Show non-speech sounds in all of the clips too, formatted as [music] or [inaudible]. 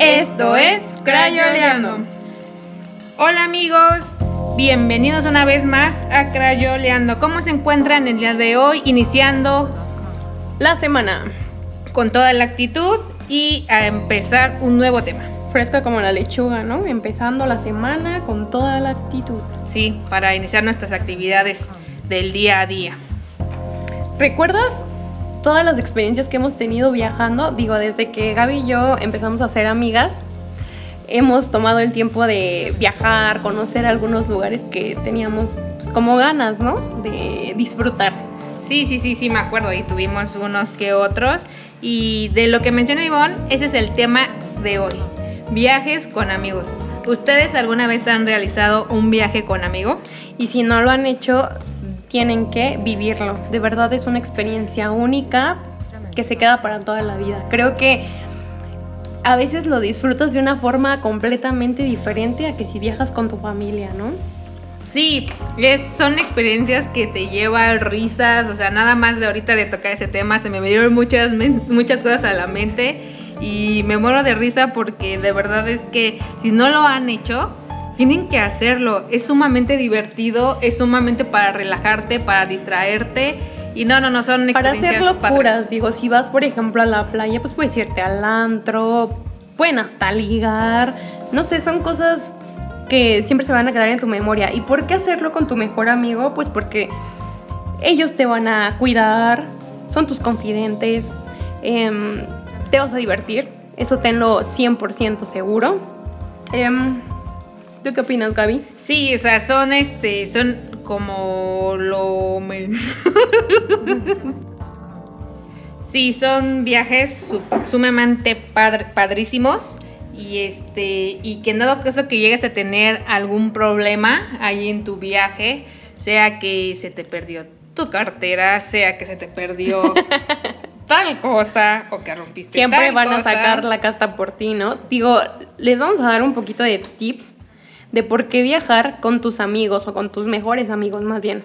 Esto es Crayoleando. Hola amigos, bienvenidos una vez más a Crayoleando. ¿Cómo se encuentran el día de hoy? Iniciando La semana, con toda la actitud y a empezar un nuevo tema. fresca como la lechuga, ¿no? Empezando la semana con toda la actitud. Sí, para iniciar nuestras actividades del día a día. ¿Recuerdas todas las experiencias que hemos tenido viajando? Digo, desde que Gaby y yo empezamos a ser amigas, hemos tomado el tiempo de viajar, conocer algunos lugares que teníamos pues, como ganas, ¿no? De disfrutar. Sí, sí, sí, sí, me acuerdo. Y tuvimos unos que otros. Y de lo que menciona Ivonne, ese es el tema de hoy. Viajes con amigos. ¿Ustedes alguna vez han realizado un viaje con amigo? Y si no lo han hecho, tienen que vivirlo. De verdad es una experiencia única que se queda para toda la vida. Creo que a veces lo disfrutas de una forma completamente diferente a que si viajas con tu familia, ¿no? Sí, es, son experiencias que te llevan risas, o sea, nada más de ahorita de tocar ese tema, se me vinieron muchas, muchas cosas a la mente y me muero de risa porque de verdad es que si no lo han hecho, tienen que hacerlo. Es sumamente divertido, es sumamente para relajarte, para distraerte y no, no, no, son Para hacer locuras, padres. digo, si vas por ejemplo a la playa, pues puedes irte al antro, pueden hasta ligar, no sé, son cosas que siempre se van a quedar en tu memoria. ¿Y por qué hacerlo con tu mejor amigo? Pues porque ellos te van a cuidar, son tus confidentes, em, te vas a divertir, eso tenlo 100% seguro. Em, ¿Tú qué opinas, Gaby? Sí, o sea, son este, son como lo [laughs] Sí, son viajes su- sumamente padr- padrísimos y este y que en dado caso que llegues a tener algún problema ahí en tu viaje, sea que se te perdió tu cartera, sea que se te perdió [laughs] tal cosa o que rompiste Siempre tal van a sacar la casta por ti, ¿no? Digo, les vamos a dar un poquito de tips de por qué viajar con tus amigos o con tus mejores amigos más bien.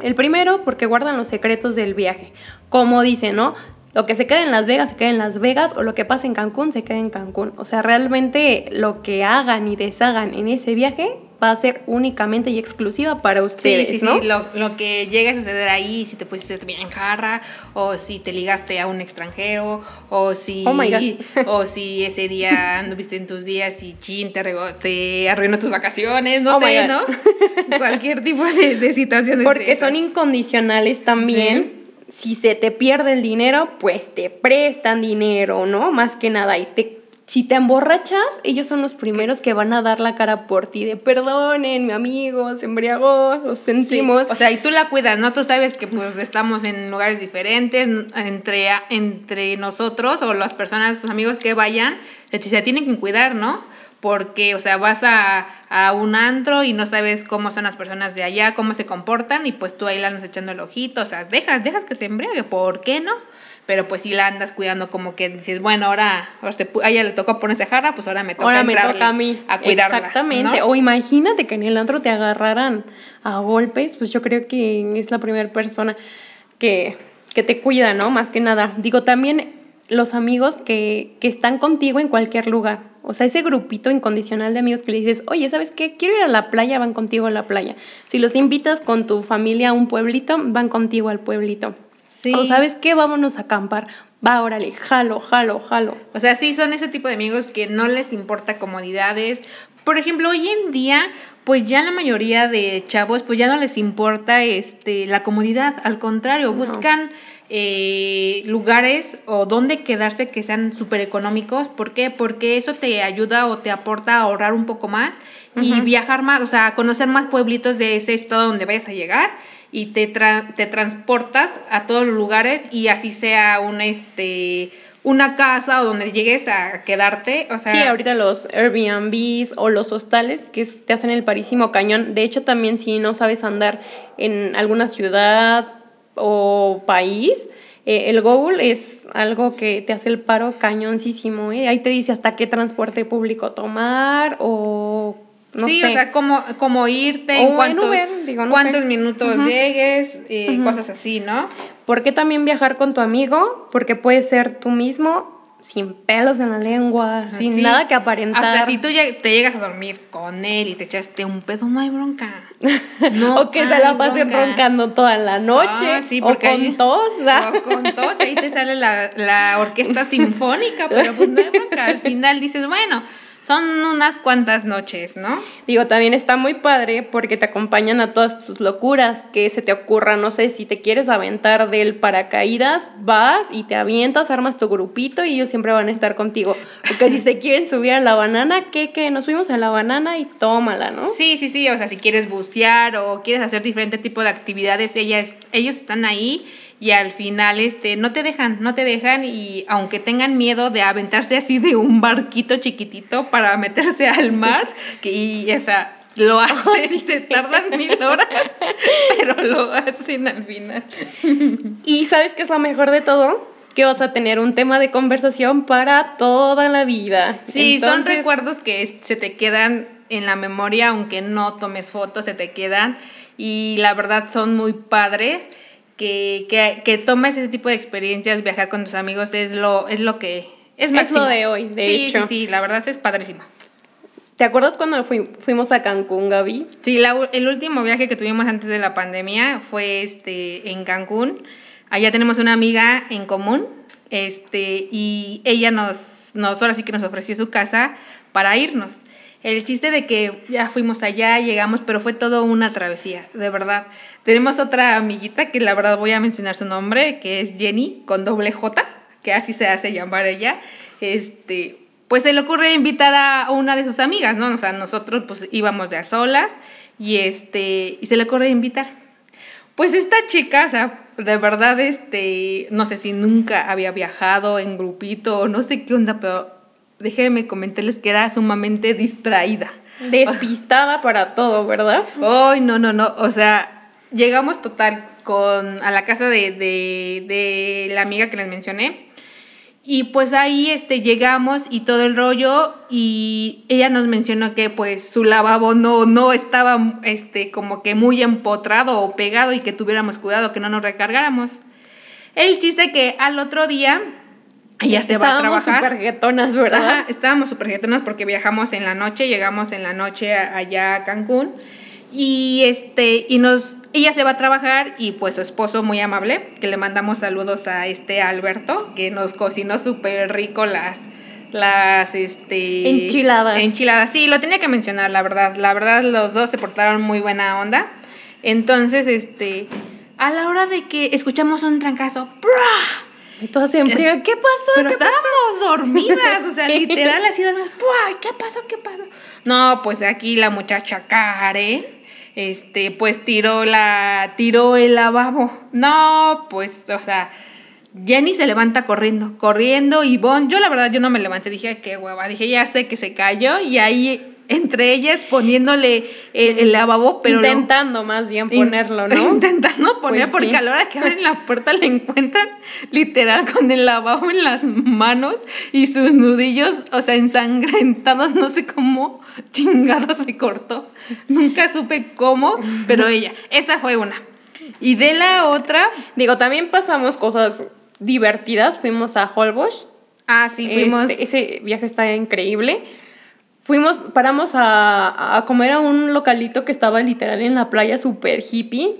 El primero, porque guardan los secretos del viaje. Como dice, ¿no? Lo que se queda en Las Vegas se queda en Las Vegas o lo que pasa en Cancún se queda en Cancún. O sea, realmente lo que hagan y deshagan en ese viaje va a ser únicamente y exclusiva para ustedes, sí, sí, ¿no? sí, lo, lo que llega a suceder ahí, si te pusiste bien jarra, o si te ligaste a un extranjero, o si, Oh my God. o si ese día [laughs] anduviste en tus días y chin, te, rego- te arruinó tus vacaciones, no Oh sé. ¿no? [laughs] Cualquier tipo de, de situaciones. Porque son incondicionales también. Si se te pierde el dinero, pues te prestan dinero, ¿no? Más que nada. Y te, si te emborrachas, ellos son los primeros que van a dar la cara por ti. De perdonen, mi amigo, se embriagó, lo Sí, sentimos. O sea, y tú la cuidas, ¿no? Tú sabes que pues estamos en lugares diferentes, entre, entre nosotros o las personas, tus amigos que vayan, se, se tienen que cuidar, ¿no? Porque, o sea, vas a, a un antro y no sabes cómo son las personas de allá, cómo se comportan, y pues tú ahí la andas echando el ojito, o sea, dejas, dejas que se embriague, ¿por qué no? Pero pues si la andas cuidando como que dices, bueno, ahora, a ella le tocó ponerse jarra, pues ahora me toca Ahora me toca a mí. a cuidarla, Exactamente. ¿no? O imagínate que en el antro te agarraran a golpes, pues yo creo que es la primera persona que, que te cuida, ¿no? Más que nada. Digo, también los amigos que, que están contigo en cualquier lugar. O sea, ese grupito incondicional de amigos que le dices, oye, ¿sabes qué? Quiero ir a la playa, van contigo a la playa. Si los invitas con tu familia a un pueblito, van contigo al pueblito. Sí. O sabes qué, vámonos a acampar. Va, órale, jalo, jalo, jalo. O sea, sí, son ese tipo de amigos que no les importa comodidades. Por ejemplo, hoy en día, pues ya la mayoría de chavos, pues ya no les importa este, la comodidad. Al contrario, No. buscan eh, lugares o donde quedarse que sean súper económicos. ¿Por qué? Porque eso te ayuda o te aporta a ahorrar un poco más y viajar más, o sea, conocer más pueblitos de ese estado donde vayas a llegar y te, te transportas a todos los lugares y así sea un este una casa o donde llegues a quedarte, o sea, Sí, ahorita los Airbnbs o los hostales que te hacen el parísimo cañón. De hecho, también si no sabes andar en alguna ciudad o país, eh, el Google es algo que te hace el paro cañoncísimo. ¿eh? Ahí te dice hasta qué transporte público tomar o no sí, sé. o sea, cómo, cómo irte, O en en cuántos, Uber, digo, no cuántos sé. minutos Ujú. llegues, eh, Ujú. cosas así, ¿no? ¿Por qué también viajar con tu amigo? Porque puedes ser tú mismo sin pelos en la lengua, sin Así. nada que aparentar. Hasta si tú te llegas a dormir con él y te echaste un pedo, no hay bronca. [laughs] No o que se la hay pasen bronca. roncando toda la noche. Ah, sí, o con ahí- tos. ¿verdad? O con tos, ahí te sale la, la orquesta sinfónica, pero pues no hay bronca. Al final dices, bueno, son unas cuantas noches, ¿no? Digo, también está muy padre porque te acompañan a todas tus locuras, que se te ocurra, no sé, si te quieres aventar del paracaídas, vas y te avientas, armas tu grupito y ellos siempre van a estar contigo. Porque si se quieren subir a la banana, ¿qué, qué? Nos subimos a la banana y tómala, ¿no? Sí, sí, sí, o sea, si quieres bucear o quieres hacer diferente tipo de actividades, ellas, ellos están ahí y al final este, no te dejan, no te dejan y aunque tengan miedo de aventarse así de un barquito chiquitito para meterse al mar, que y, o sea, lo [laughs] hacen y se tardan mil horas, pero lo hacen al final. Y ¿sabes qué es lo mejor de todo? Que vas a tener un tema de conversación para toda la vida. Sí, son recuerdos que se te quedan en la memoria, aunque no tomes fotos, se te quedan y la verdad son muy padres. Que, que, que tomes ese tipo de experiencias, viajar con tus amigos es lo, es lo que es Es máximo. lo de hoy, de sí, hecho. Sí, sí, la verdad es padrísimo. ¿Te acuerdas cuando fui- fuimos a Cancún, Gaby? Sí, la el último viaje que tuvimos antes de la pandemia fue este en Cancún. Allá tenemos una amiga en común, este, y ella nos, nos, ahora sí que nos ofreció su casa para irnos. El chiste de que ya fuimos allá, llegamos, pero fue todo una travesía, de verdad. Tenemos otra amiguita que la verdad voy a mencionar su nombre, que es Jenny, con doble J, que así se hace llamar ella. Este, pues se le ocurre invitar a una de sus amigas, ¿no? O sea, nosotros pues íbamos de a solas y este, y se le ocurre invitar. Pues esta chica, o sea, de verdad, este, no sé si nunca había viajado en grupito no sé qué onda, pero déjenme comentarles que era sumamente distraída. Despistada para todo, ¿verdad? Ay, no, no, no. O sea, llegamos total con a la casa de, de, de la amiga que les mencioné. Y pues ahí este, llegamos y todo el rollo y ella nos mencionó que pues su lavabo no, no estaba este, como que muy empotrado o pegado y que tuviéramos cuidado, que no nos recargáramos. El chiste que al otro día ella se va a Estábamos trabajar. súper guetonas, ¿verdad? Ajá, estábamos súper jetonas porque viajamos en la noche, llegamos en la noche a- allá a Cancún y este y nos ella se va a trabajar y pues su esposo muy amable, que le mandamos saludos a este Alberto, que nos cocinó súper rico las las este Enchiladas. Enchiladas, sí, lo tenía que mencionar, la verdad. La verdad los dos se portaron muy buena onda. Entonces, este a la hora de que escuchamos un trancazo, ¡bra! Y todas frío, ¿qué pasó? Pero ¿Qué pasó? estábamos dormidas, o sea, [laughs] literal así. ¡Puah! ¿Qué pasó? ¿Qué pasó? No, pues aquí la muchacha Karen, este, pues tiró la, tiró el lavabo. No, pues, o sea, Jenny se levanta corriendo, corriendo, y Bon, yo la verdad yo no me levanté, dije, qué hueva, dije, ya sé que se cayó, y ahí entre ellas poniéndole el, el lavabo, pero lo- Intentando más bien In- ponerlo, ¿no? [laughs] Intentando poner, Pues porque sí. a la hora que abren la puerta le encuentran literal con el lavabo en las manos y sus nudillos, o sea, ensangrentados, no sé cómo chingado se cortó. Nunca supe cómo, pero ella, esa fue una. Y de la otra, Digo, también pasamos cosas divertidas. Fuimos a Holbox. ah, sí, fuimos. Este, ese viaje está increíble. Fuimos, paramos a, a comer a un localito que estaba literal en la playa, súper hippie.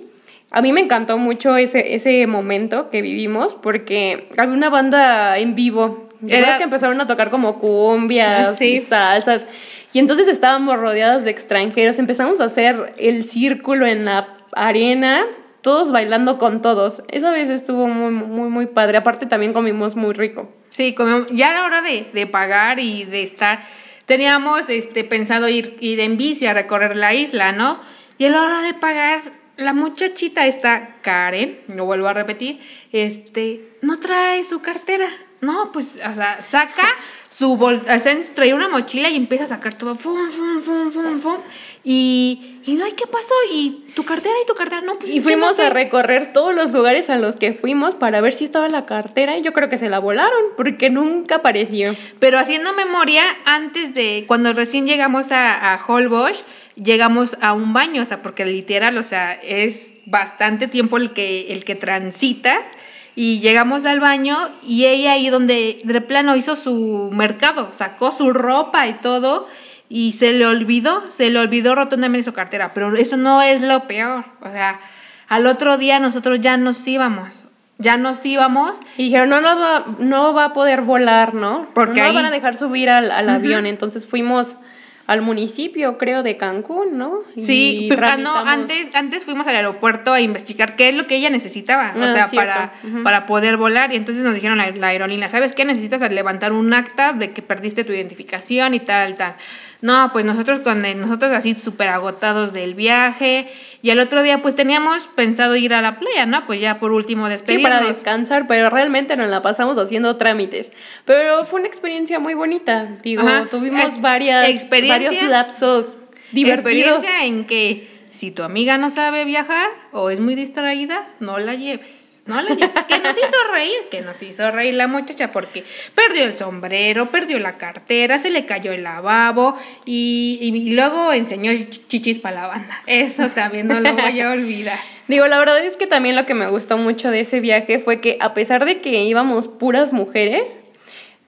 A mí me encantó mucho ese, ese momento que vivimos porque había una banda en vivo. Era- que empezaron a tocar como cumbias Sí. y salsas. Y entonces estábamos rodeadas de extranjeros. Empezamos a hacer el círculo en la arena, todos bailando con todos. Esa vez estuvo muy, muy, muy padre. Aparte también comimos muy rico. Sí, comemos- ya a la hora de, de pagar y de estar, teníamos este, pensado ir, ir en bici a recorrer la isla, ¿no? Y a la hora de pagar, la muchachita esta, Karen, lo vuelvo a repetir, este, no trae su cartera. No, pues, o sea, saca su o sea, trae una mochila y empieza a sacar todo, fum, fum, fum, fum, fum, y, y no, ¿y qué pasó? ¿Y tu cartera y tu cartera? No, pues Y no fuimos sé. a recorrer todos los lugares a los que fuimos para ver si estaba la cartera y yo creo que se la volaron porque nunca apareció. Pero haciendo memoria, antes de cuando recién llegamos a, a Holbox, llegamos a un baño, o sea, porque literal, o sea, es bastante tiempo el que, el que transitas y llegamos al baño y ella ahí donde de plano hizo su mercado, sacó su ropa y todo y se le olvidó, se le olvidó rotundamente su cartera, pero eso no es lo peor, o sea, al otro día nosotros ya nos íbamos, ya nos íbamos. Y dijeron, no, no, va, no va a poder volar, ¿no? Porque no ahí... van a dejar subir al, al avión, entonces fuimos al municipio, creo, de Cancún, ¿no? Sí, pero ah, no, antes, antes fuimos al aeropuerto a investigar qué es lo que ella necesitaba, o ah, sea, para, para poder volar. Y entonces nos dijeron la, la aerolínea, ¿sabes qué? Necesitas levantar un acta de que perdiste tu identificación y tal, tal. No, pues nosotros con nosotros así súper agotados del viaje y el otro día pues teníamos pensado ir a la playa, ¿no? Pues ya por último despedirnos. Sí, para descansar, pero realmente nos la pasamos haciendo trámites. Pero fue una experiencia muy bonita, digo, tuvimos varias, varios lapsos divertidos. Experiencia en que si tu amiga no sabe viajar o es muy distraída, no la lleves. No que nos hizo reír, que nos hizo reír la muchacha porque perdió el sombrero, perdió la cartera, se le cayó el lavabo y, y luego enseñó chichis para la banda. Eso también no lo voy a olvidar. [laughs] Digo, la verdad es que también lo que me gustó mucho de ese viaje fue que a pesar de que íbamos puras mujeres,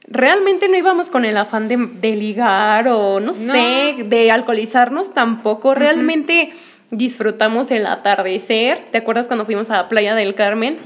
realmente no íbamos con el afán de, de ligar o no, sé, de alcoholizarnos tampoco. Realmente disfrutamos el atardecer. ¿Te acuerdas cuando fuimos a Playa del Carmen?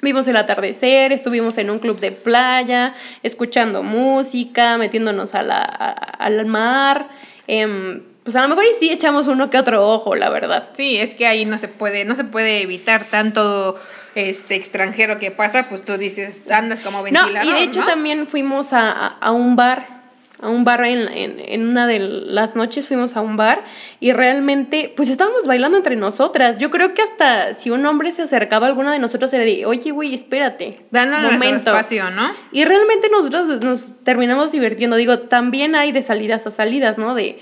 Vimos el atardecer, estuvimos en un club de playa, escuchando música, metiéndonos a la, al mar. Em, pues a lo mejor sí echamos uno que otro ojo, la verdad. Sí, es que ahí no se puede, no se puede evitar tanto este extranjero que pasa, pues tú dices, andas como ventilador. No, y de hecho también fuimos a, a un bar a un bar en, en, una de las noches fuimos a un bar y realmente pues estábamos bailando entre nosotras. Yo creo que hasta si un hombre se acercaba a alguna de nosotras era de, oye güey, espérate. Danos momento. espacio, ¿no? Y realmente nosotros nos terminamos divirtiendo. Digo, también hay de salidas a salidas, ¿no? De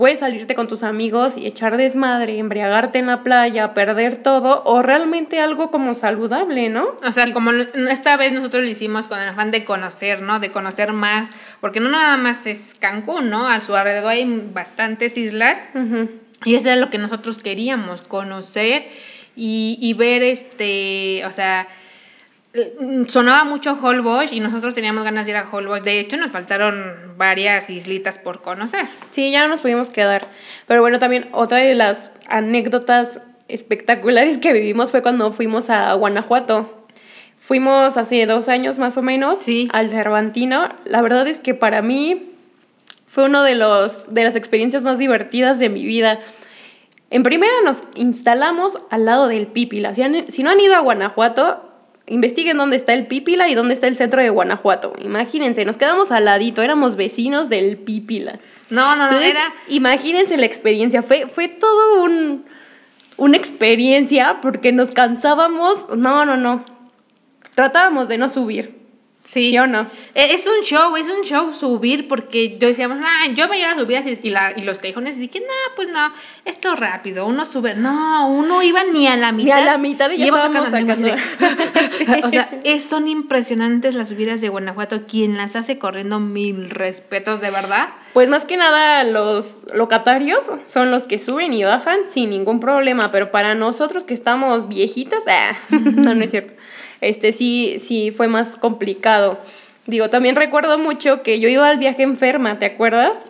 puedes salirte con tus amigos y echar desmadre, embriagarte en la playa, perder todo, o realmente algo como saludable, ¿no? O sea, como esta vez nosotros lo hicimos con el afán de conocer, ¿no? De conocer más, porque no nada más es Cancún, ¿no? A su alrededor hay bastantes islas, y eso era lo que nosotros queríamos, conocer y, y ver, este, o sea, sonaba mucho Holbox y nosotros teníamos ganas de ir a Holbox. De hecho, nos faltaron varias islitas por conocer. Sí, ya no nos pudimos quedar. Pero bueno, también otra de las anécdotas espectaculares que vivimos fue cuando fuimos a Guanajuato. Fuimos hace dos años más o menos sí. al Cervantino. La verdad es que para mí fue una de, los, de las experiencias más divertidas de mi vida. En primera nos instalamos al lado del Pípila. si no han ido a Guanajuato, investiguen dónde está el Pípila y dónde está el centro de Guanajuato. Imagínense, nos quedamos al ladito, éramos vecinos del Pípila. No, no, no, era... Imagínense la experiencia, fue, fue todo un, una experiencia porque nos cansábamos, no, no, no, tratábamos de no subir. Sí. o no? E, es un show, es un show subir porque yo decíamos, ah, yo veía las subidas y, la, y los callejones y dije, no, pues no, esto rápido, uno sube, no, uno iba ni a la mitad. Ni a la mitad y ya estábamos sacando. o sea, es, son impresionantes las subidas de Guanajuato, quien las hace corriendo mil respetos, de verdad. Pues más que nada los locatarios son los que suben y bajan sin ningún problema, pero para nosotros que estamos viejitas, ah, [laughs] no, no es cierto este sí, sí fue más complicado. Digo, también recuerdo mucho que yo iba al viaje enferma, ¿te acuerdas?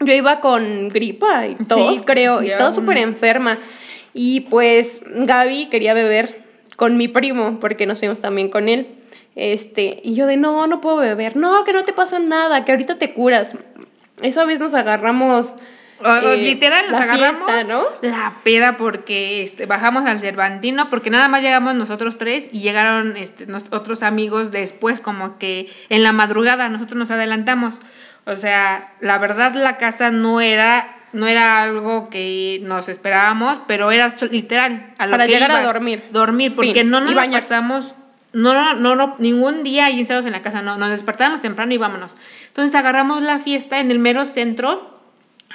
Yo iba con gripa y tos, creo, y estaba súper enferma. Y pues Gaby quería beber con mi primo, porque nos fuimos también con él. Este, y yo de no, no puedo beber. No, que no te pasa nada, que ahorita te curas. Esa vez nos agarramos eh, literal, nos agarramos la peda porque este, bajamos al Cervantino, porque nada más llegamos nosotros tres y llegaron este, otros amigos después, como que en la madrugada nosotros nos adelantamos. O sea, la verdad la casa no era no era algo que nos esperábamos, pero era literal a lo Para llegar a dormir. Dormir, porque no nos pasamos no, no, no, no, ningún día ahí encerrados en la casa, no, nos despertábamos temprano y vámonos. Entonces agarramos la fiesta en el mero centro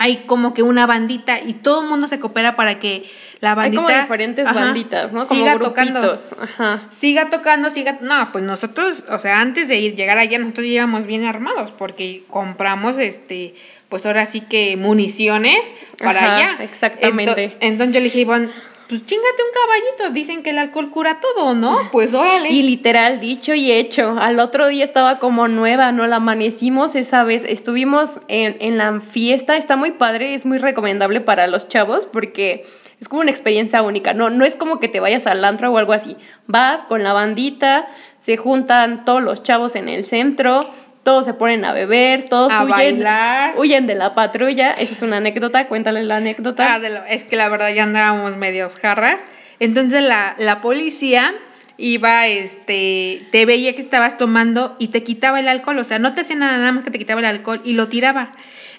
hay como que una bandita y todo el mundo se coopera para que la bandita... Hay como diferentes banditas, ¿no? Como siga tocando. Ajá. Siga tocando, siga... No, pues nosotros, o sea, antes de ir, llegar allá, nosotros íbamos bien armados porque compramos, este, pues ahora sí que municiones para allá. Exactamente. Entonces, yo le dije, Ivonne, pues chingate un caballito, dicen que el alcohol cura todo, ¿no? [laughs] Pues órale. Y literal, dicho y hecho, al otro día estaba como nueva, no la amanecimos esa vez, estuvimos en, en la fiesta, está muy padre, es muy recomendable para los chavos porque es como una experiencia única, no, no es como que te vayas al antro o algo así, vas con la bandita, se juntan todos los chavos en el centro, todos se ponen a beber, todos A huyen, bailar. huyen de la patrulla, esa es una anécdota, cuéntale la anécdota. Ah, de lo- es que la verdad ya andábamos medios jarras. Entonces la, la policía iba, este, te veía que estabas tomando y te quitaba el alcohol, o sea, no te hacía nada, nada más que te quitaba el alcohol y lo tiraba.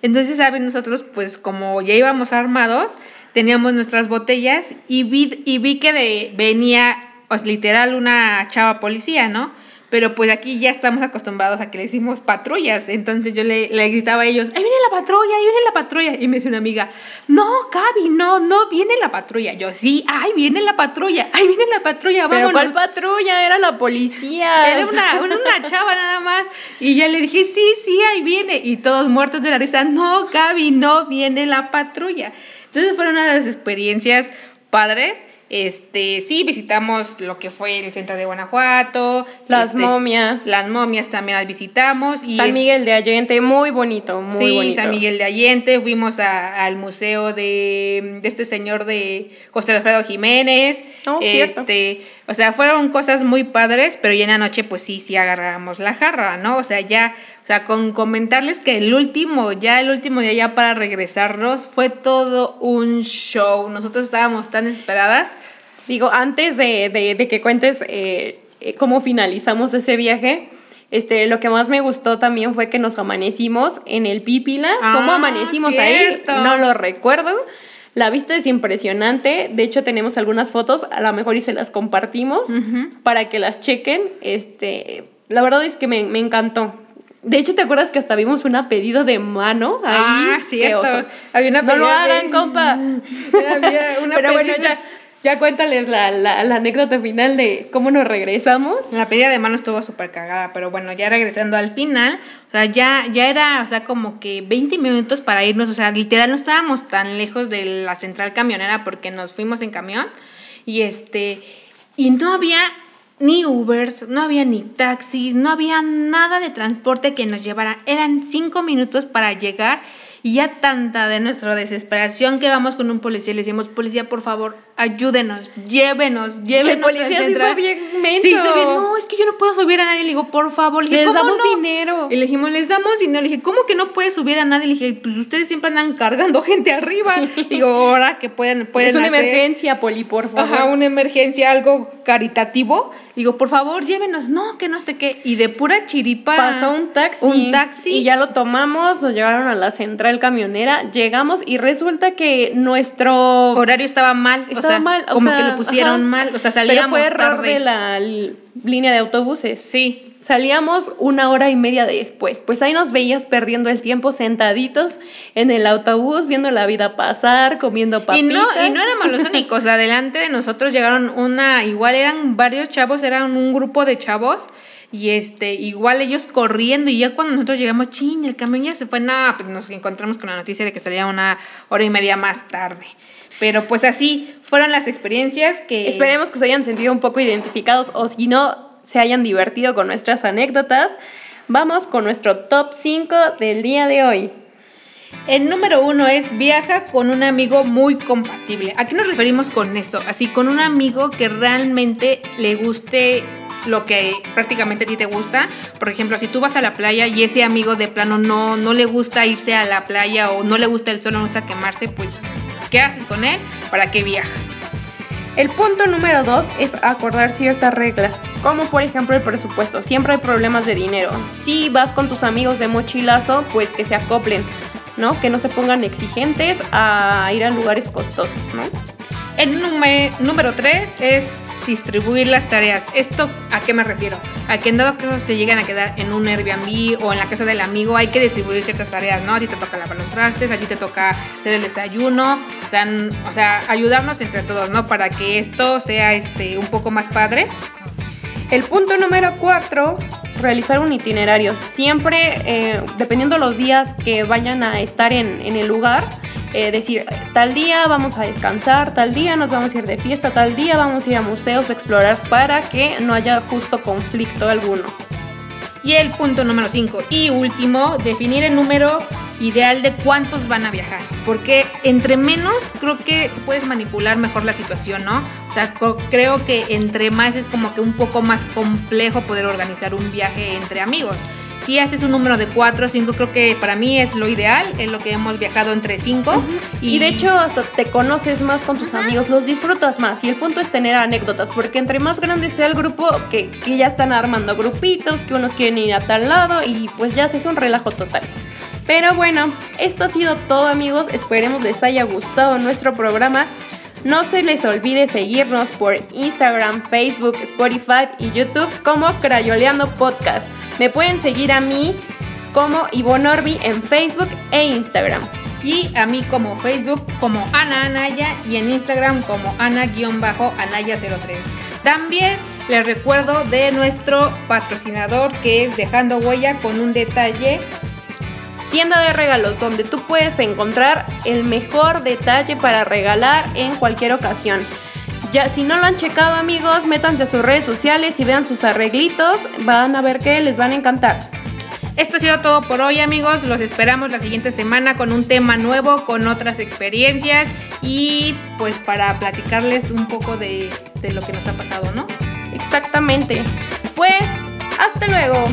Entonces, ¿saben? Nosotros, pues como ya íbamos armados, teníamos nuestras botellas y vi, y vi que de, venía, pues literal, una chava policía, ¿no? Pero pues aquí ya estamos acostumbrados a que le decimos patrullas. Entonces yo le, le gritaba a ellos, ahí viene la patrulla, ahí viene la patrulla. Y me dice una amiga, no, Gaby, no, no viene la patrulla. Yo, sí, ahí viene la patrulla, ahí viene la patrulla, Pero vámonos. ¿cuál patrulla? Era la policía. Era una, una, una chava nada más. Y ya le dije, sí, sí, ahí viene. Y todos muertos de la risa, no, Gaby, no viene la patrulla. Entonces fueron una de las experiencias padres. Este, sí, visitamos lo que fue el centro de Guanajuato. Las este, momias. Las momias también las visitamos. Y San Miguel de Allende, muy bonito, muy sí, bonito. San Miguel de Allende, fuimos a- al museo de, de este señor de José Alfredo Jiménez. Oh, cierto. este, o sea, fueron cosas muy padres, pero ya en la noche, pues sí, sí agarramos la jarra, ¿no? O sea, ya, o sea, con comentarles que el último, ya el último día ya para regresarnos, fue todo un show. Nosotros estábamos tan esperadas. Digo, antes de, de- de que cuentes eh, eh, cómo finalizamos ese viaje, este, lo que más me gustó también fue que nos amanecimos en el Pípila. ¿Cómo Ah, amanecimos cierto. ahí? No lo recuerdo. La vista es impresionante. De hecho, tenemos algunas fotos, a lo mejor y se las compartimos para que las chequen. Este, la verdad es que me, me encantó. De hecho, ¿te acuerdas que hasta vimos una pedida de mano ahí? Ah, cierto. Había una No lo pelea de- hagan, compa. [laughs] Había una Pero bueno, ya, ya cuéntales la, la, anécdota final de cómo nos regresamos. La pedida de mano estuvo súper cagada, pero bueno, ya regresando al final, o sea, ya, ya era, o sea, como que 20 minutos para irnos, o sea, literal no estábamos tan lejos de la central camionera porque nos fuimos en camión y este, y no había ni Ubers, no había ni taxis, no había nada de transporte que nos llevara, eran cinco minutos para llegar y ya tanta de nuestra desesperación que vamos con un policía y le decimos, policía, por favor, ayúdenos, llévenos, llévenos policía al sí central". fue bien menso. Sí, ve, no, es que yo no puedo subir a nadie. Le digo, por favor. Le dije, Les "¿Cómo damos no?". dinero. Y le dijimos, les damos dinero. Le dije, ¿cómo que no puedes subir a nadie? Le dije, pues ustedes siempre andan cargando [laughs] gente arriba. Digo, ahora que pueden, pueden es una hacer- emergencia, Poli, por favor. Ajá, una emergencia, algo caritativo. Digo, por favor, llévenos. No, que no sé qué. Y de pura chiripa. Pasó un taxi. Un taxi. Y ya lo tomamos, nos llevaron a la central camionera, llegamos y resulta que nuestro... horario estaba mal. o Estaba sea, mal, o como sea, que lo pusieron ajá. mal. O sea, Pero salíamos fue error tarde. de la línea de autobuses. Sí. Salíamos una hora y media después. Pues ahí nos veías perdiendo el tiempo sentaditos en el autobús, viendo la vida pasar, comiendo Y papitas. no, y no éramos los [laughs] únicos, adelante de nosotros llegaron una, igual eran varios chavos, eran un grupo de chavos, y este, igual ellos corriendo, y ya cuando nosotros llegamos, chin, el camión ya se fue, nada, pues nos encontramos con la noticia de que salía una hora y media más tarde. Pero pues así fueron las experiencias que... Esperemos que se hayan sentido un poco identificados o si no, se hayan divertido con nuestras anécdotas. Vamos con nuestro top 5 del día de hoy. El número uno es viaja con un amigo muy compatible. ¿A qué nos referimos con esto? Así, con un amigo que realmente le guste lo que prácticamente a ti te gusta. Por ejemplo, si tú vas a la playa y ese amigo de plano no, no le gusta irse a la playa o no le gusta el sol, no le gusta quemarse, pues, ¿qué haces con él? ¿Para qué viajas? El punto número 2 es acordar ciertas reglas, como por ejemplo el presupuesto. Siempre hay problemas de dinero. Si vas con tus amigos de mochilazo, pues que se acoplen, ¿no? Que no se pongan exigentes a ir a lugares costosos, ¿no? El número 3 es distribuir las tareas. ¿Esto a qué me refiero? A que en dado caso se llegan a quedar en un Airbnb o en la casa del amigo, hay que distribuir ciertas tareas, ¿no? A ti te toca lavar los trastes, a ti te toca hacer el desayuno, o sea, o sea, ayudarnos entre todos, ¿no? Para que esto sea este un poco más padre. El punto número 4, realizar un itinerario. Siempre, eh, dependiendo los días que vayan a estar en, en el lugar, eh, decir, tal día vamos a descansar, tal día nos vamos a ir de fiesta, tal día vamos a ir a museos a explorar para que no haya justo conflicto alguno. Y el punto número 5 y último, definir el número ideal de cuántos van a viajar. Porque entre menos creo que puedes manipular mejor la situación, ¿no? O sea, creo que entre más es como que un poco más complejo poder organizar un viaje entre amigos si haces un número de 4 o 5, creo que para mí es lo ideal, es lo que hemos viajado entre 5. y... de hecho hasta te conoces más con tus amigos, los disfrutas más y el punto es tener anécdotas, porque entre más grande sea el grupo, que, que ya están armando grupitos, que unos quieren ir a tal lado y pues ya es un relajo total. Pero bueno, esto ha sido todo amigos, esperemos les haya gustado nuestro programa. No se les olvide seguirnos por Instagram, Facebook, Spotify y YouTube como Crayoleando Podcast. Me pueden seguir a mí como Ivonne Orbi en Facebook e Instagram. Y a mí como Facebook como Ana Anaya y en Instagram como Ana-Anaya03. También les recuerdo de nuestro patrocinador que es Dejando Huella con un detalle. Tienda de regalos donde tú puedes encontrar el mejor detalle para regalar en cualquier ocasión. Ya, si no lo han checado amigos, métanse a sus redes sociales y vean sus arreglitos, van a ver que les van a encantar. Esto ha sido todo por hoy amigos, los esperamos la siguiente semana con un tema nuevo, con otras experiencias y pues para platicarles un poco de, de lo que nos ha pasado, ¿no? Exactamente. Pues, hasta luego.